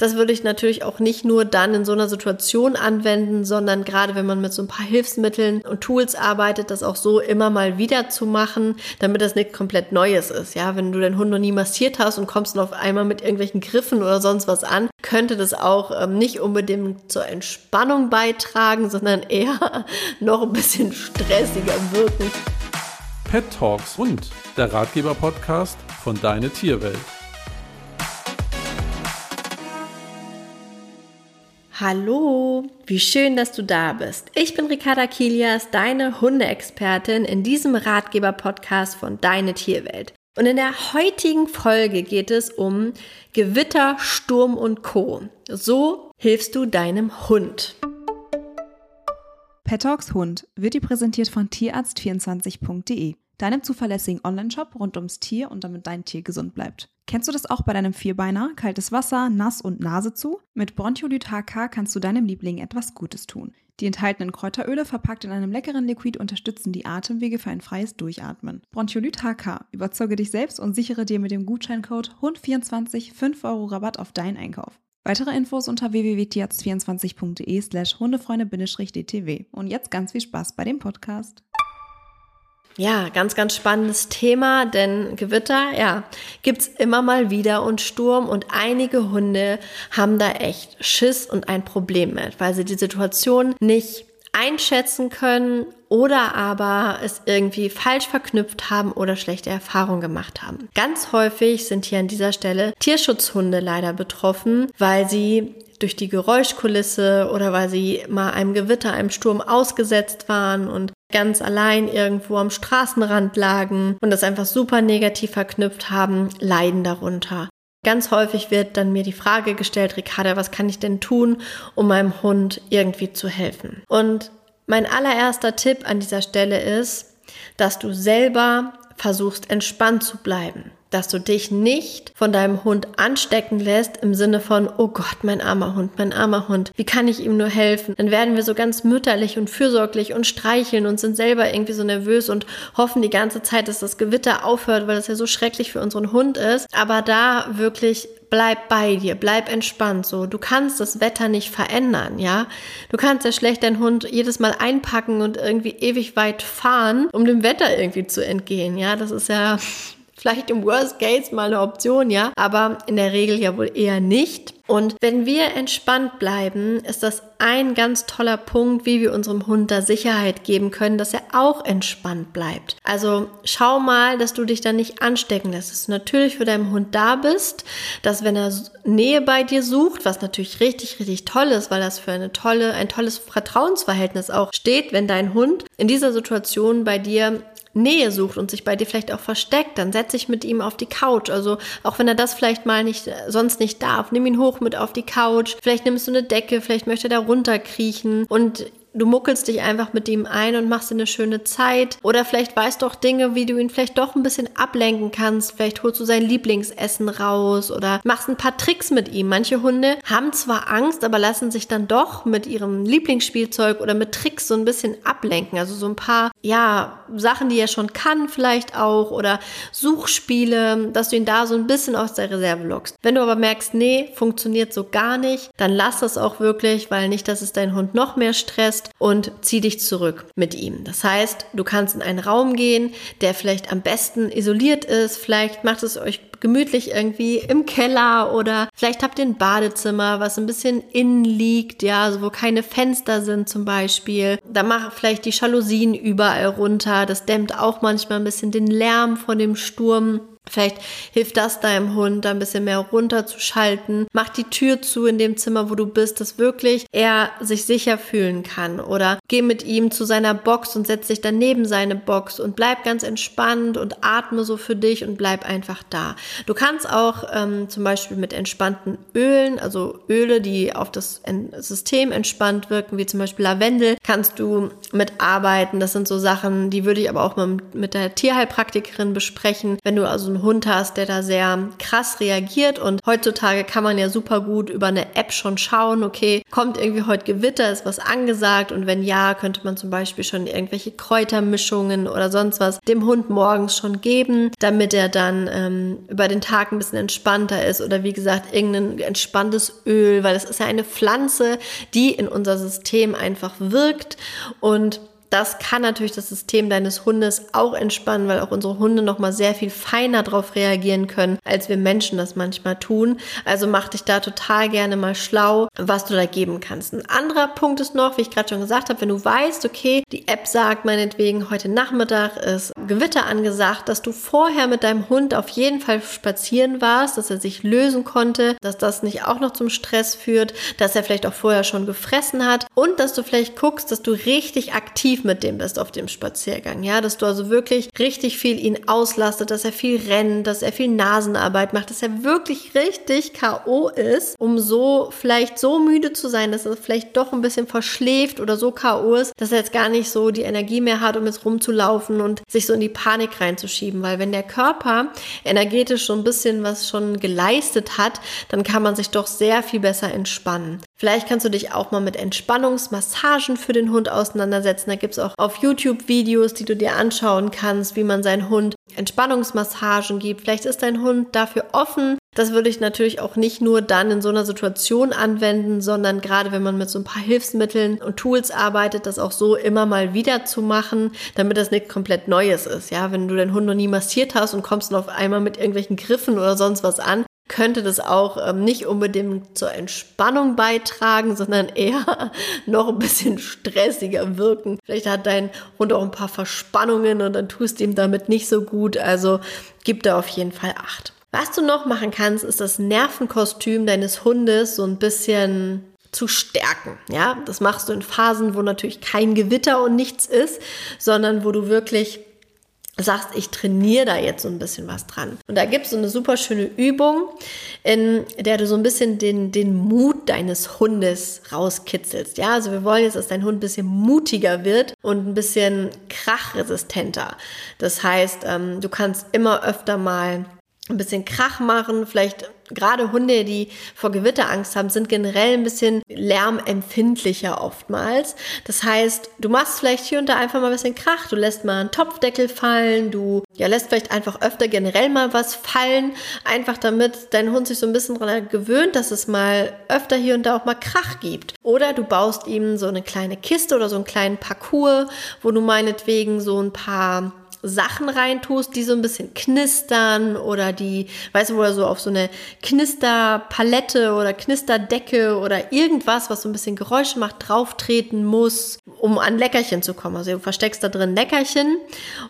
Das würde ich natürlich auch nicht nur dann in so einer Situation anwenden, sondern gerade wenn man mit so ein paar Hilfsmitteln und Tools arbeitet, das auch so immer mal wieder zu machen, damit das nichts komplett Neues ist. Ja, wenn du deinen Hund noch nie massiert hast und kommst dann auf einmal mit irgendwelchen Griffen oder sonst was an, könnte das auch ähm, nicht unbedingt zur Entspannung beitragen, sondern eher noch ein bisschen stressiger wirken. Pet Talks Hund, der Ratgeber-Podcast von Deine Tierwelt. Hallo, wie schön, dass du da bist. Ich bin Ricarda Kilias, deine Hundeexpertin in diesem Ratgeber-Podcast von Deine Tierwelt. Und in der heutigen Folge geht es um Gewitter, Sturm und Co. So hilfst du deinem Hund. Pet Talks Hund wird dir präsentiert von tierarzt24.de, deinem zuverlässigen Onlineshop rund ums Tier und damit dein Tier gesund bleibt. Kennst du das auch bei deinem Vierbeiner? Kaltes Wasser, nass und Nase zu? Mit Bronchiolyt HK kannst du deinem Liebling etwas Gutes tun. Die enthaltenen Kräuteröle verpackt in einem leckeren Liquid unterstützen die Atemwege für ein freies Durchatmen. Bronchiolyt HK. Überzeuge dich selbst und sichere dir mit dem Gutscheincode HUND24 5 Euro Rabatt auf deinen Einkauf. Weitere Infos unter www.tierarzt24.de slash hundefreunde-dtw. Und jetzt ganz viel Spaß bei dem Podcast. Ja, ganz, ganz spannendes Thema, denn Gewitter, ja, gibt's immer mal wieder und Sturm und einige Hunde haben da echt Schiss und ein Problem mit, weil sie die Situation nicht einschätzen können oder aber es irgendwie falsch verknüpft haben oder schlechte Erfahrungen gemacht haben. Ganz häufig sind hier an dieser Stelle Tierschutzhunde leider betroffen, weil sie durch die Geräuschkulisse oder weil sie mal einem Gewitter, einem Sturm ausgesetzt waren und ganz allein irgendwo am Straßenrand lagen und das einfach super negativ verknüpft haben, leiden darunter. Ganz häufig wird dann mir die Frage gestellt, Ricarda, was kann ich denn tun, um meinem Hund irgendwie zu helfen? Und mein allererster Tipp an dieser Stelle ist, dass du selber versuchst, entspannt zu bleiben dass du dich nicht von deinem Hund anstecken lässt im Sinne von, oh Gott, mein armer Hund, mein armer Hund, wie kann ich ihm nur helfen? Dann werden wir so ganz mütterlich und fürsorglich und streicheln und sind selber irgendwie so nervös und hoffen die ganze Zeit, dass das Gewitter aufhört, weil das ja so schrecklich für unseren Hund ist. Aber da wirklich bleib bei dir, bleib entspannt so. Du kannst das Wetter nicht verändern, ja? Du kannst ja schlecht deinen Hund jedes Mal einpacken und irgendwie ewig weit fahren, um dem Wetter irgendwie zu entgehen, ja? Das ist ja Vielleicht im Worst Case mal eine Option, ja, aber in der Regel ja wohl eher nicht. Und wenn wir entspannt bleiben, ist das ein ganz toller Punkt, wie wir unserem Hund da Sicherheit geben können, dass er auch entspannt bleibt. Also schau mal, dass du dich da nicht anstecken lässt, dass du natürlich für deinen Hund da bist, dass wenn er Nähe bei dir sucht, was natürlich richtig, richtig toll ist, weil das für eine tolle, ein tolles Vertrauensverhältnis auch steht, wenn dein Hund in dieser Situation bei dir Nähe sucht und sich bei dir vielleicht auch versteckt, dann setz dich mit ihm auf die Couch. Also auch wenn er das vielleicht mal nicht sonst nicht darf, nimm ihn hoch mit auf die Couch. Vielleicht nimmst du eine Decke, vielleicht möchte er da runterkriechen und du muckelst dich einfach mit ihm ein und machst dir eine schöne Zeit. Oder vielleicht weißt du auch Dinge, wie du ihn vielleicht doch ein bisschen ablenken kannst. Vielleicht holst du sein Lieblingsessen raus oder machst ein paar Tricks mit ihm. Manche Hunde haben zwar Angst, aber lassen sich dann doch mit ihrem Lieblingsspielzeug oder mit Tricks so ein bisschen ablenken. Also so ein paar, ja, Sachen, die er schon kann vielleicht auch oder Suchspiele, dass du ihn da so ein bisschen aus der Reserve lockst. Wenn du aber merkst, nee, funktioniert so gar nicht, dann lass das auch wirklich, weil nicht, dass es deinen Hund noch mehr stresst fest und zieh dich zurück mit ihm. Das heißt, du kannst in einen Raum gehen, der vielleicht am besten isoliert ist. Vielleicht macht es euch gemütlich irgendwie im Keller oder vielleicht habt ihr ein Badezimmer, was ein bisschen innen liegt, ja, also wo keine Fenster sind zum Beispiel. Da mach vielleicht die Jalousien überall runter. Das dämmt auch manchmal ein bisschen den Lärm von dem Sturm. Vielleicht hilft das deinem Hund, da ein bisschen mehr runterzuschalten. Mach die Tür zu in dem Zimmer, wo du bist, dass wirklich er sich sicher fühlen kann. Oder geh mit ihm zu seiner Box und setz dich dann neben seine Box und bleib ganz entspannt und atme so für dich und bleib einfach da. Du kannst auch ähm, zum Beispiel mit entspannten Ölen, also Öle, die auf das System entspannt wirken, wie zum Beispiel Lavendel, kannst du mitarbeiten. Das sind so Sachen, die würde ich aber auch mal mit der Tierheilpraktikerin besprechen. Wenn du also so Hund hast, der da sehr krass reagiert. Und heutzutage kann man ja super gut über eine App schon schauen, okay, kommt irgendwie heute Gewitter, ist was angesagt? Und wenn ja, könnte man zum Beispiel schon irgendwelche Kräutermischungen oder sonst was dem Hund morgens schon geben, damit er dann ähm, über den Tag ein bisschen entspannter ist oder wie gesagt irgendein entspanntes Öl, weil es ist ja eine Pflanze, die in unser System einfach wirkt. Und das kann natürlich das System deines Hundes auch entspannen, weil auch unsere Hunde noch mal sehr viel feiner darauf reagieren können, als wir Menschen das manchmal tun. Also mach dich da total gerne mal schlau, was du da geben kannst. Ein anderer Punkt ist noch, wie ich gerade schon gesagt habe, wenn du weißt, okay, die App sagt meinetwegen, heute Nachmittag ist Gewitter angesagt, dass du vorher mit deinem Hund auf jeden Fall spazieren warst, dass er sich lösen konnte, dass das nicht auch noch zum Stress führt, dass er vielleicht auch vorher schon gefressen hat und dass du vielleicht guckst, dass du richtig aktiv mit dem bist auf dem Spaziergang. Ja, dass du also wirklich richtig viel ihn auslastet, dass er viel rennt, dass er viel Nasenarbeit macht, dass er wirklich richtig K.O. ist, um so vielleicht so müde zu sein, dass er vielleicht doch ein bisschen verschläft oder so K.O. ist, dass er jetzt gar nicht so die Energie mehr hat, um jetzt rumzulaufen und sich so in die Panik reinzuschieben. Weil wenn der Körper energetisch so ein bisschen was schon geleistet hat, dann kann man sich doch sehr viel besser entspannen. Vielleicht kannst du dich auch mal mit Entspannungsmassagen für den Hund auseinandersetzen. Da gibt es auch auf YouTube Videos, die du dir anschauen kannst, wie man seinen Hund Entspannungsmassagen gibt. Vielleicht ist dein Hund dafür offen. Das würde ich natürlich auch nicht nur dann in so einer Situation anwenden, sondern gerade wenn man mit so ein paar Hilfsmitteln und Tools arbeitet, das auch so immer mal wieder zu machen, damit das nicht komplett Neues ist. Ja, wenn du deinen Hund noch nie massiert hast und kommst dann auf einmal mit irgendwelchen Griffen oder sonst was an, könnte das auch ähm, nicht unbedingt zur Entspannung beitragen, sondern eher noch ein bisschen stressiger wirken. Vielleicht hat dein Hund auch ein paar Verspannungen und dann tust du ihm damit nicht so gut. Also gib da auf jeden Fall Acht. Was du noch machen kannst, ist das Nervenkostüm deines Hundes so ein bisschen zu stärken. Ja, das machst du in Phasen, wo natürlich kein Gewitter und nichts ist, sondern wo du wirklich sagst, ich trainiere da jetzt so ein bisschen was dran. Und da gibt es so eine super schöne Übung, in der du so ein bisschen den, den Mut deines Hundes rauskitzelst. Ja, also wir wollen jetzt, dass dein Hund ein bisschen mutiger wird und ein bisschen krachresistenter. Das heißt, ähm, du kannst immer öfter mal ein bisschen Krach machen, vielleicht gerade Hunde, die vor Gewitterangst haben, sind generell ein bisschen lärmempfindlicher oftmals. Das heißt, du machst vielleicht hier und da einfach mal ein bisschen Krach, du lässt mal einen Topfdeckel fallen, du ja, lässt vielleicht einfach öfter generell mal was fallen, einfach damit dein Hund sich so ein bisschen daran gewöhnt, dass es mal öfter hier und da auch mal Krach gibt. Oder du baust ihm so eine kleine Kiste oder so einen kleinen Parcours, wo du meinetwegen so ein paar Sachen reintust, die so ein bisschen knistern oder die, weißt du, wo er so auf so eine Knisterpalette oder Knisterdecke oder irgendwas, was so ein bisschen Geräusche macht, drauftreten muss, um an Leckerchen zu kommen. Also du versteckst da drin Leckerchen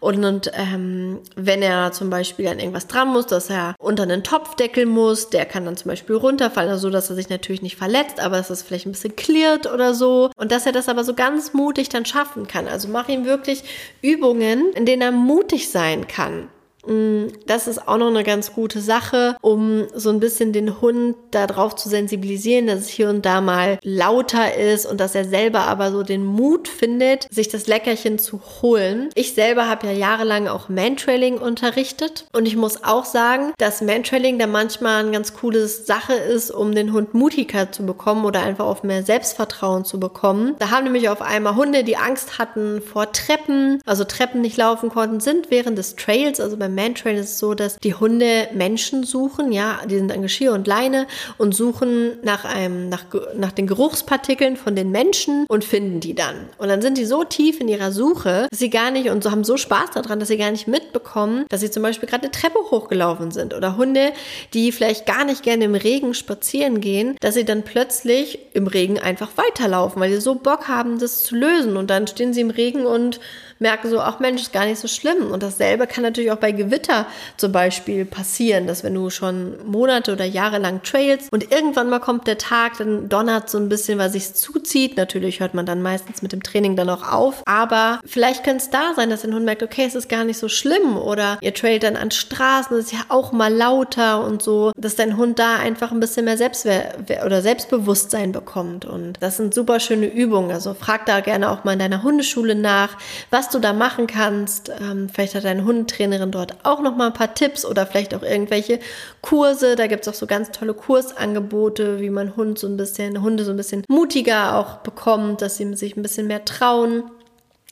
und, und ähm, wenn er zum Beispiel an irgendwas dran muss, dass er unter einen Topfdeckel muss, der kann dann zum Beispiel runterfallen, also so, dass er sich natürlich nicht verletzt, aber dass es vielleicht ein bisschen klirrt oder so und dass er das aber so ganz mutig dann schaffen kann. Also mach ihm wirklich Übungen, in denen er mutig sein kann. Mm, das ist auch noch eine ganz gute Sache, um so ein bisschen den Hund darauf zu sensibilisieren, dass es hier und da mal lauter ist und dass er selber aber so den Mut findet, sich das Leckerchen zu holen. Ich selber habe ja jahrelang auch Mantrailing unterrichtet und ich muss auch sagen, dass Mantrailing da manchmal eine ganz coole Sache ist, um den Hund mutiger zu bekommen oder einfach auf mehr Selbstvertrauen zu bekommen. Da haben nämlich auf einmal Hunde, die Angst hatten vor Treppen, also Treppen nicht laufen konnten, sind während des Trails, also beim beim Mantrain ist es so, dass die Hunde Menschen suchen, ja, die sind an Geschirr und Leine und suchen nach einem, nach, nach den Geruchspartikeln von den Menschen und finden die dann. Und dann sind die so tief in ihrer Suche, dass sie gar nicht und so haben so Spaß daran, dass sie gar nicht mitbekommen, dass sie zum Beispiel gerade eine Treppe hochgelaufen sind oder Hunde, die vielleicht gar nicht gerne im Regen spazieren gehen, dass sie dann plötzlich im Regen einfach weiterlaufen, weil sie so Bock haben, das zu lösen und dann stehen sie im Regen und merken so, ach Mensch, ist gar nicht so schlimm. Und dasselbe kann natürlich auch bei Gewitter zum Beispiel passieren, dass wenn du schon Monate oder Jahre lang trails und irgendwann mal kommt der Tag, dann donnert so ein bisschen, weil sich zuzieht. Natürlich hört man dann meistens mit dem Training dann auch auf. Aber vielleicht könnte es da sein, dass der Hund merkt, okay, es ist gar nicht so schlimm. Oder ihr trailt dann an Straßen, das ist ja auch mal lauter und so, dass dein Hund da einfach ein bisschen mehr Selbstwehr oder Selbstbewusstsein bekommt. Und das sind super schöne Übungen. Also frag da gerne auch mal in deiner Hundeschule nach, was du da machen kannst. Ähm, vielleicht hat deine Hundetrainerin dort auch noch mal ein paar Tipps oder vielleicht auch irgendwelche Kurse. Da gibt es auch so ganz tolle Kursangebote, wie man Hund so ein bisschen, Hunde so ein bisschen mutiger auch bekommt, dass sie sich ein bisschen mehr trauen.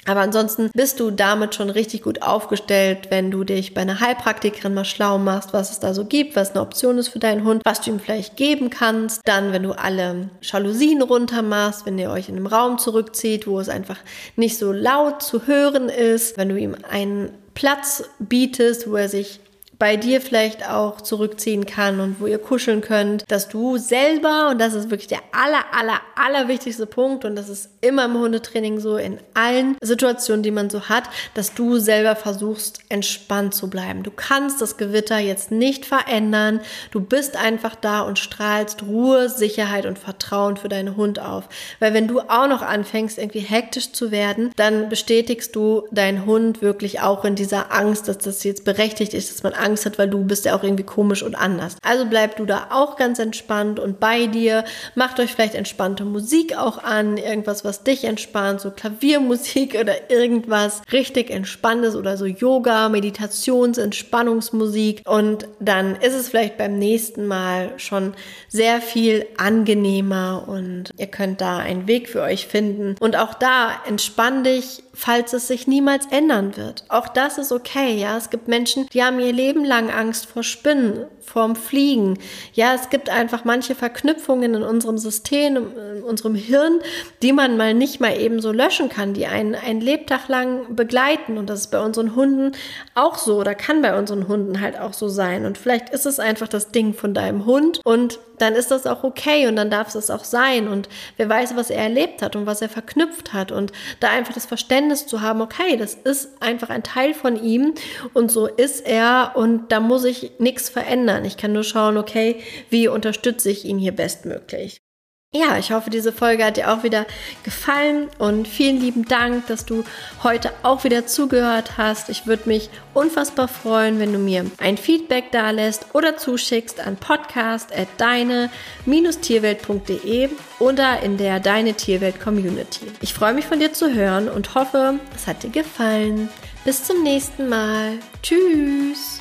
Aber ansonsten bist du damit schon richtig gut aufgestellt, wenn du dich bei einer Heilpraktikerin mal schlau machst, was es da so gibt, was eine Option ist für deinen Hund, was du ihm vielleicht geben kannst. Dann, wenn du alle Jalousien runter machst, wenn ihr euch in einem Raum zurückzieht, wo es einfach nicht so laut zu hören ist, wenn du ihm einen Platz bietest, wo er sich bei dir vielleicht auch zurückziehen kann und wo ihr kuscheln könnt, dass du selber, und das ist wirklich der aller, aller, aller wichtigste Punkt, und das ist immer im Hundetraining so, in allen Situationen, die man so hat, dass du selber versuchst, entspannt zu bleiben. Du kannst das Gewitter jetzt nicht verändern. Du bist einfach da und strahlst Ruhe, Sicherheit und Vertrauen für deinen Hund auf. Weil wenn du auch noch anfängst, irgendwie hektisch zu werden, dann bestätigst du deinen Hund wirklich auch in dieser Angst, dass das jetzt berechtigt ist, dass man Angst Angst hat, weil du bist ja auch irgendwie komisch und anders. Also bleib du da auch ganz entspannt und bei dir. Macht euch vielleicht entspannte Musik auch an, irgendwas, was dich entspannt, so Klaviermusik oder irgendwas richtig entspanntes oder so Yoga, Meditations, Entspannungsmusik und dann ist es vielleicht beim nächsten Mal schon sehr viel angenehmer und ihr könnt da einen Weg für euch finden und auch da entspann dich falls es sich niemals ändern wird. Auch das ist okay, ja. Es gibt Menschen, die haben ihr Leben lang Angst vor Spinnen, vorm Fliegen. Ja, es gibt einfach manche Verknüpfungen in unserem System, in unserem Hirn, die man mal nicht mal eben so löschen kann, die einen ein Lebtag lang begleiten. Und das ist bei unseren Hunden auch so oder kann bei unseren Hunden halt auch so sein. Und vielleicht ist es einfach das Ding von deinem Hund und dann ist das auch okay und dann darf es auch sein. Und wer weiß, was er erlebt hat und was er verknüpft hat. Und da einfach das Verständnis zu haben, okay, das ist einfach ein Teil von ihm und so ist er und da muss ich nichts verändern ändern. Ich kann nur schauen, okay, wie unterstütze ich ihn hier bestmöglich. Ja, ich hoffe, diese Folge hat dir auch wieder gefallen und vielen lieben Dank, dass du heute auch wieder zugehört hast. Ich würde mich unfassbar freuen, wenn du mir ein Feedback da lässt oder zuschickst an podcast.deine-tierwelt.de oder in der Deine Tierwelt Community. Ich freue mich von dir zu hören und hoffe, es hat dir gefallen. Bis zum nächsten Mal. Tschüss.